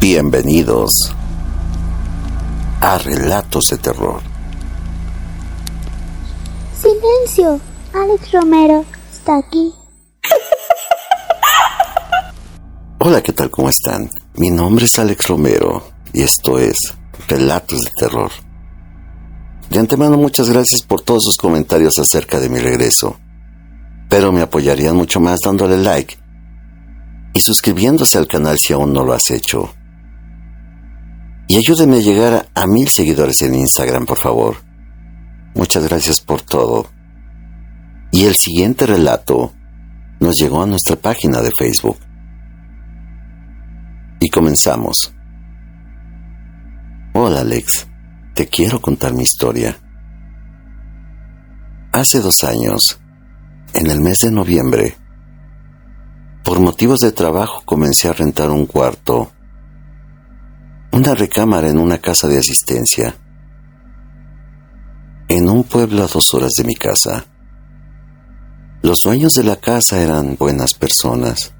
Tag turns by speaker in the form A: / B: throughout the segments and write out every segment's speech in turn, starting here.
A: Bienvenidos a Relatos de Terror.
B: Silencio, Alex Romero está aquí.
A: Hola, ¿qué tal? ¿Cómo están? Mi nombre es Alex Romero y esto es Relatos de Terror. De antemano muchas gracias por todos sus comentarios acerca de mi regreso, pero me apoyarían mucho más dándole like y suscribiéndose al canal si aún no lo has hecho. Y ayúdenme a llegar a mil seguidores en Instagram, por favor. Muchas gracias por todo. Y el siguiente relato nos llegó a nuestra página de Facebook. Y comenzamos. Hola Alex, te quiero contar mi historia. Hace dos años, en el mes de noviembre, por motivos de trabajo comencé a rentar un cuarto una recámara en una casa de asistencia, en un pueblo a dos horas de mi casa. Los dueños de la casa eran buenas personas,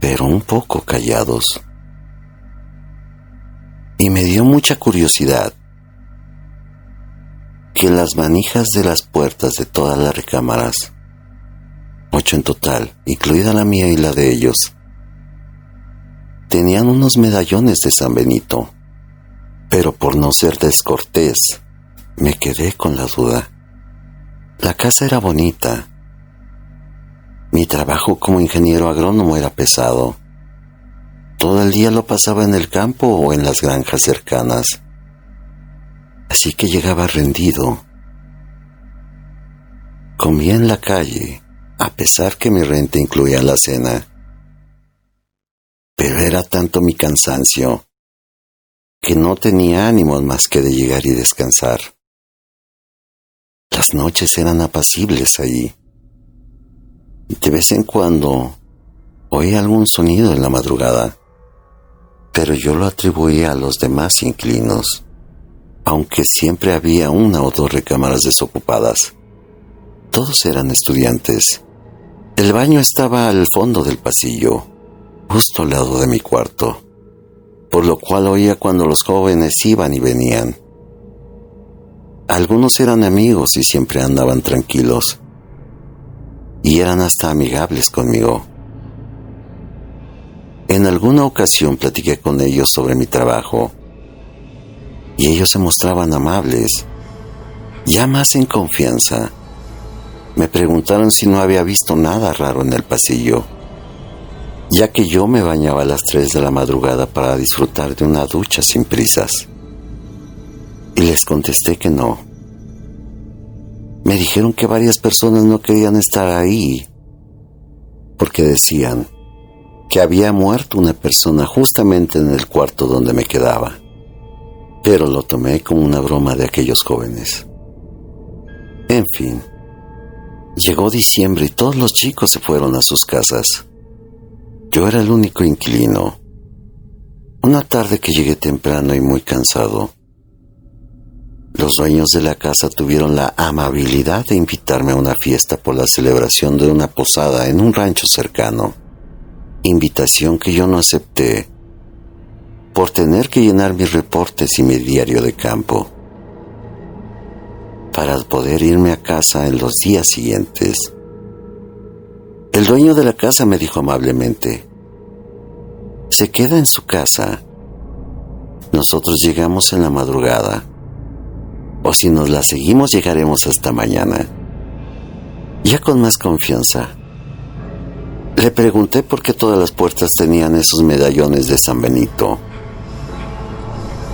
A: pero un poco callados. Y me dio mucha curiosidad que las manijas de las puertas de todas las recámaras, ocho en total, incluida la mía y la de ellos, tenían unos medallones de San Benito, pero por no ser descortés, me quedé con la duda. La casa era bonita. Mi trabajo como ingeniero agrónomo era pesado. Todo el día lo pasaba en el campo o en las granjas cercanas. Así que llegaba rendido. Comía en la calle, a pesar que mi renta incluía la cena era tanto mi cansancio que no tenía ánimos más que de llegar y descansar. Las noches eran apacibles allí. De vez en cuando oía algún sonido en la madrugada, pero yo lo atribuía a los demás inquilinos, aunque siempre había una o dos recámaras desocupadas. Todos eran estudiantes. El baño estaba al fondo del pasillo justo al lado de mi cuarto, por lo cual oía cuando los jóvenes iban y venían. Algunos eran amigos y siempre andaban tranquilos, y eran hasta amigables conmigo. En alguna ocasión platiqué con ellos sobre mi trabajo, y ellos se mostraban amables, ya más en confianza. Me preguntaron si no había visto nada raro en el pasillo ya que yo me bañaba a las 3 de la madrugada para disfrutar de una ducha sin prisas. Y les contesté que no. Me dijeron que varias personas no querían estar ahí porque decían que había muerto una persona justamente en el cuarto donde me quedaba. Pero lo tomé como una broma de aquellos jóvenes. En fin, llegó diciembre y todos los chicos se fueron a sus casas. Yo era el único inquilino. Una tarde que llegué temprano y muy cansado, los dueños de la casa tuvieron la amabilidad de invitarme a una fiesta por la celebración de una posada en un rancho cercano, invitación que yo no acepté por tener que llenar mis reportes y mi diario de campo para poder irme a casa en los días siguientes. El dueño de la casa me dijo amablemente, se queda en su casa. Nosotros llegamos en la madrugada, o si nos la seguimos llegaremos hasta mañana. Ya con más confianza. Le pregunté por qué todas las puertas tenían esos medallones de San Benito.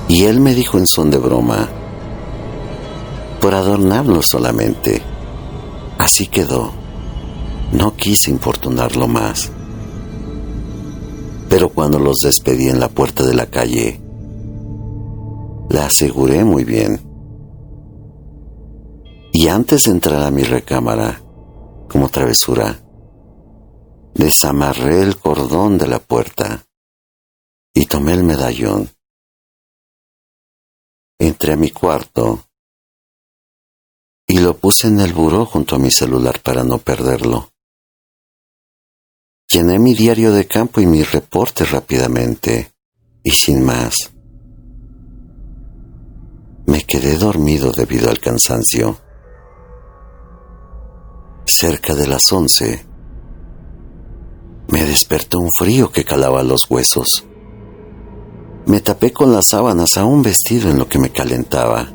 A: Y él me dijo en son de broma, por adornarlos solamente. Así quedó. No quise importunarlo más. Pero cuando los despedí en la puerta de la calle, la aseguré muy bien. Y antes de entrar a mi recámara, como travesura, desamarré el cordón de la puerta y tomé el medallón. Entré a mi cuarto y lo puse en el buró junto a mi celular para no perderlo. Llené mi diario de campo y mi reporte rápidamente. Y sin más, me quedé dormido debido al cansancio. Cerca de las once, me despertó un frío que calaba los huesos. Me tapé con las sábanas aún vestido en lo que me calentaba.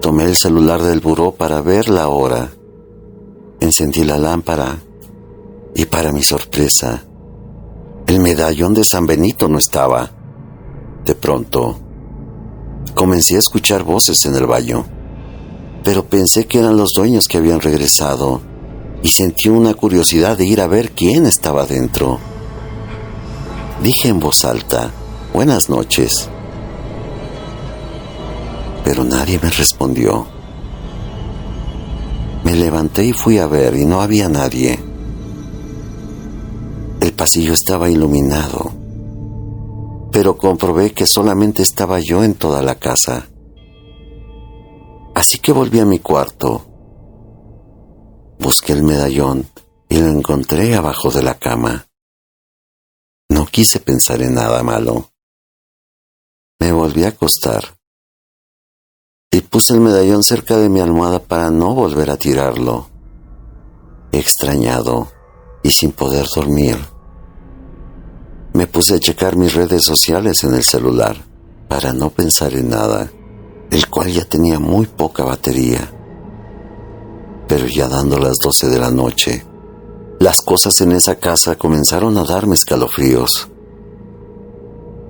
A: Tomé el celular del buró para ver la hora. Encendí la lámpara y para mi sorpresa, el medallón de San Benito no estaba. De pronto, comencé a escuchar voces en el baño, pero pensé que eran los dueños que habían regresado y sentí una curiosidad de ir a ver quién estaba dentro. Dije en voz alta, buenas noches. Pero nadie me respondió. Me levanté y fui a ver y no había nadie. Pasillo estaba iluminado, pero comprobé que solamente estaba yo en toda la casa. Así que volví a mi cuarto Busqué el medallón y lo encontré abajo de la cama. No quise pensar en nada malo. Me volví a acostar y puse el medallón cerca de mi almohada para no volver a tirarlo. Extrañado y sin poder dormir, me puse a checar mis redes sociales en el celular para no pensar en nada, el cual ya tenía muy poca batería pero ya dando las doce de la noche, las cosas en esa casa comenzaron a darme escalofríos.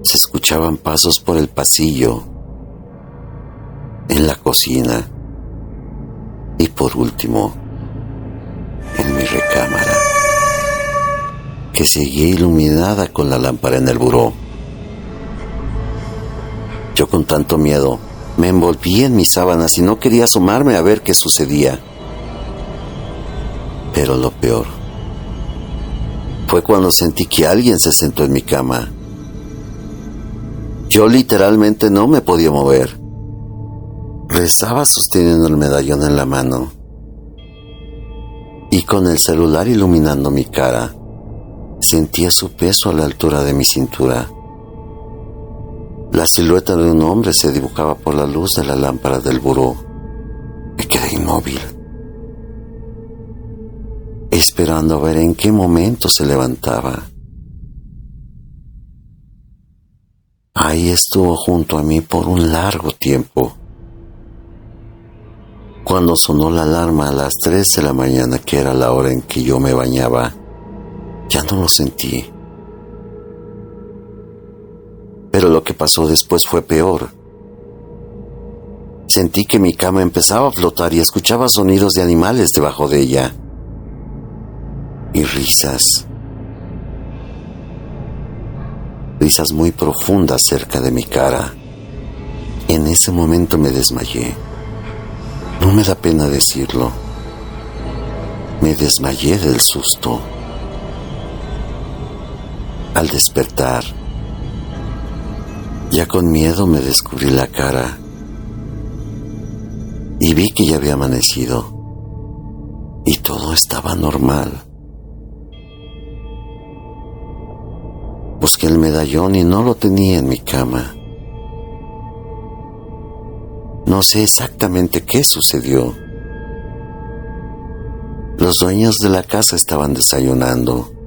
A: Se escuchaban pasos por el pasillo, en la cocina y por último, en mi recámara, que seguía iluminada con la lámpara en el buró. Yo con tanto miedo me envolví en mis sábanas y no quería asomarme a ver qué sucedía. Pero lo peor fue cuando sentí que alguien se sentó en mi cama. Yo literalmente no me podía mover. Rezaba sosteniendo el medallón en la mano y con el celular iluminando mi cara, sentía su peso a la altura de mi cintura. La silueta de un hombre se dibujaba por la luz de la lámpara del buró. Me quedé inmóvil esperando a ver en qué momento se levantaba. Ahí estuvo junto a mí por un largo tiempo. Cuando sonó la alarma a las 3 de la mañana, que era la hora en que yo me bañaba, ya no lo sentí. Pero lo que pasó después fue peor. Sentí que mi cama empezaba a flotar y escuchaba sonidos de animales debajo de ella y risas. Risas muy profundas cerca de mi cara. En ese momento me desmayé. No me da pena decirlo. Me desmayé del susto. Al despertar, ya con miedo me descubrí la cara y vi que ya había amanecido y todo estaba normal. Busqué el medallón y no lo tenía en mi cama. No sé exactamente qué sucedió. Los dueños de la casa estaban desayunando.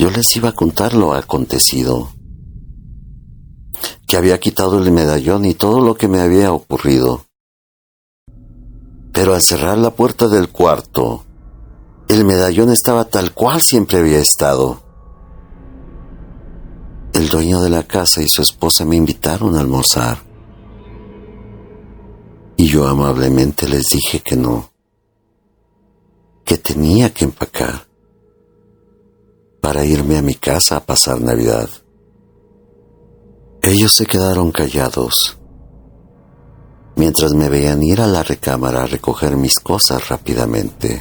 A: Yo les iba a contar lo acontecido, que había quitado el medallón y todo lo que me había ocurrido. Pero al cerrar la puerta del cuarto, el medallón estaba tal cual siempre había estado. El dueño de la casa y su esposa me invitaron a almorzar. Y yo amablemente les dije que no, que tenía que empacar para irme a mi casa a pasar Navidad. Ellos se quedaron callados mientras me veían ir a la recámara a recoger mis cosas rápidamente.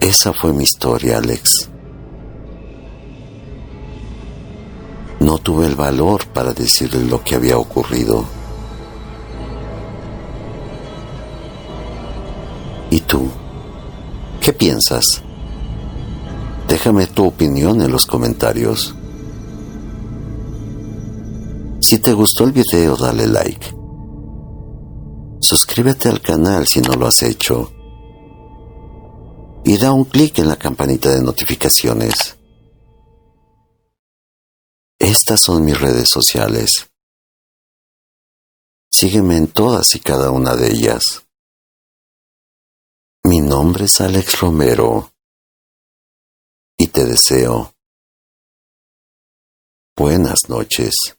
A: Esa fue mi historia, Alex. No tuve el valor para decirle lo que había ocurrido. ¿Y tú? ¿Qué piensas? Déjame tu opinión en los comentarios. Si te gustó el video, dale like. Suscríbete al canal si no lo has hecho. Y da un clic en la campanita de notificaciones. Estas son mis redes sociales. Sígueme en todas y cada una de ellas. Mi nombre es Alex Romero y te deseo buenas noches.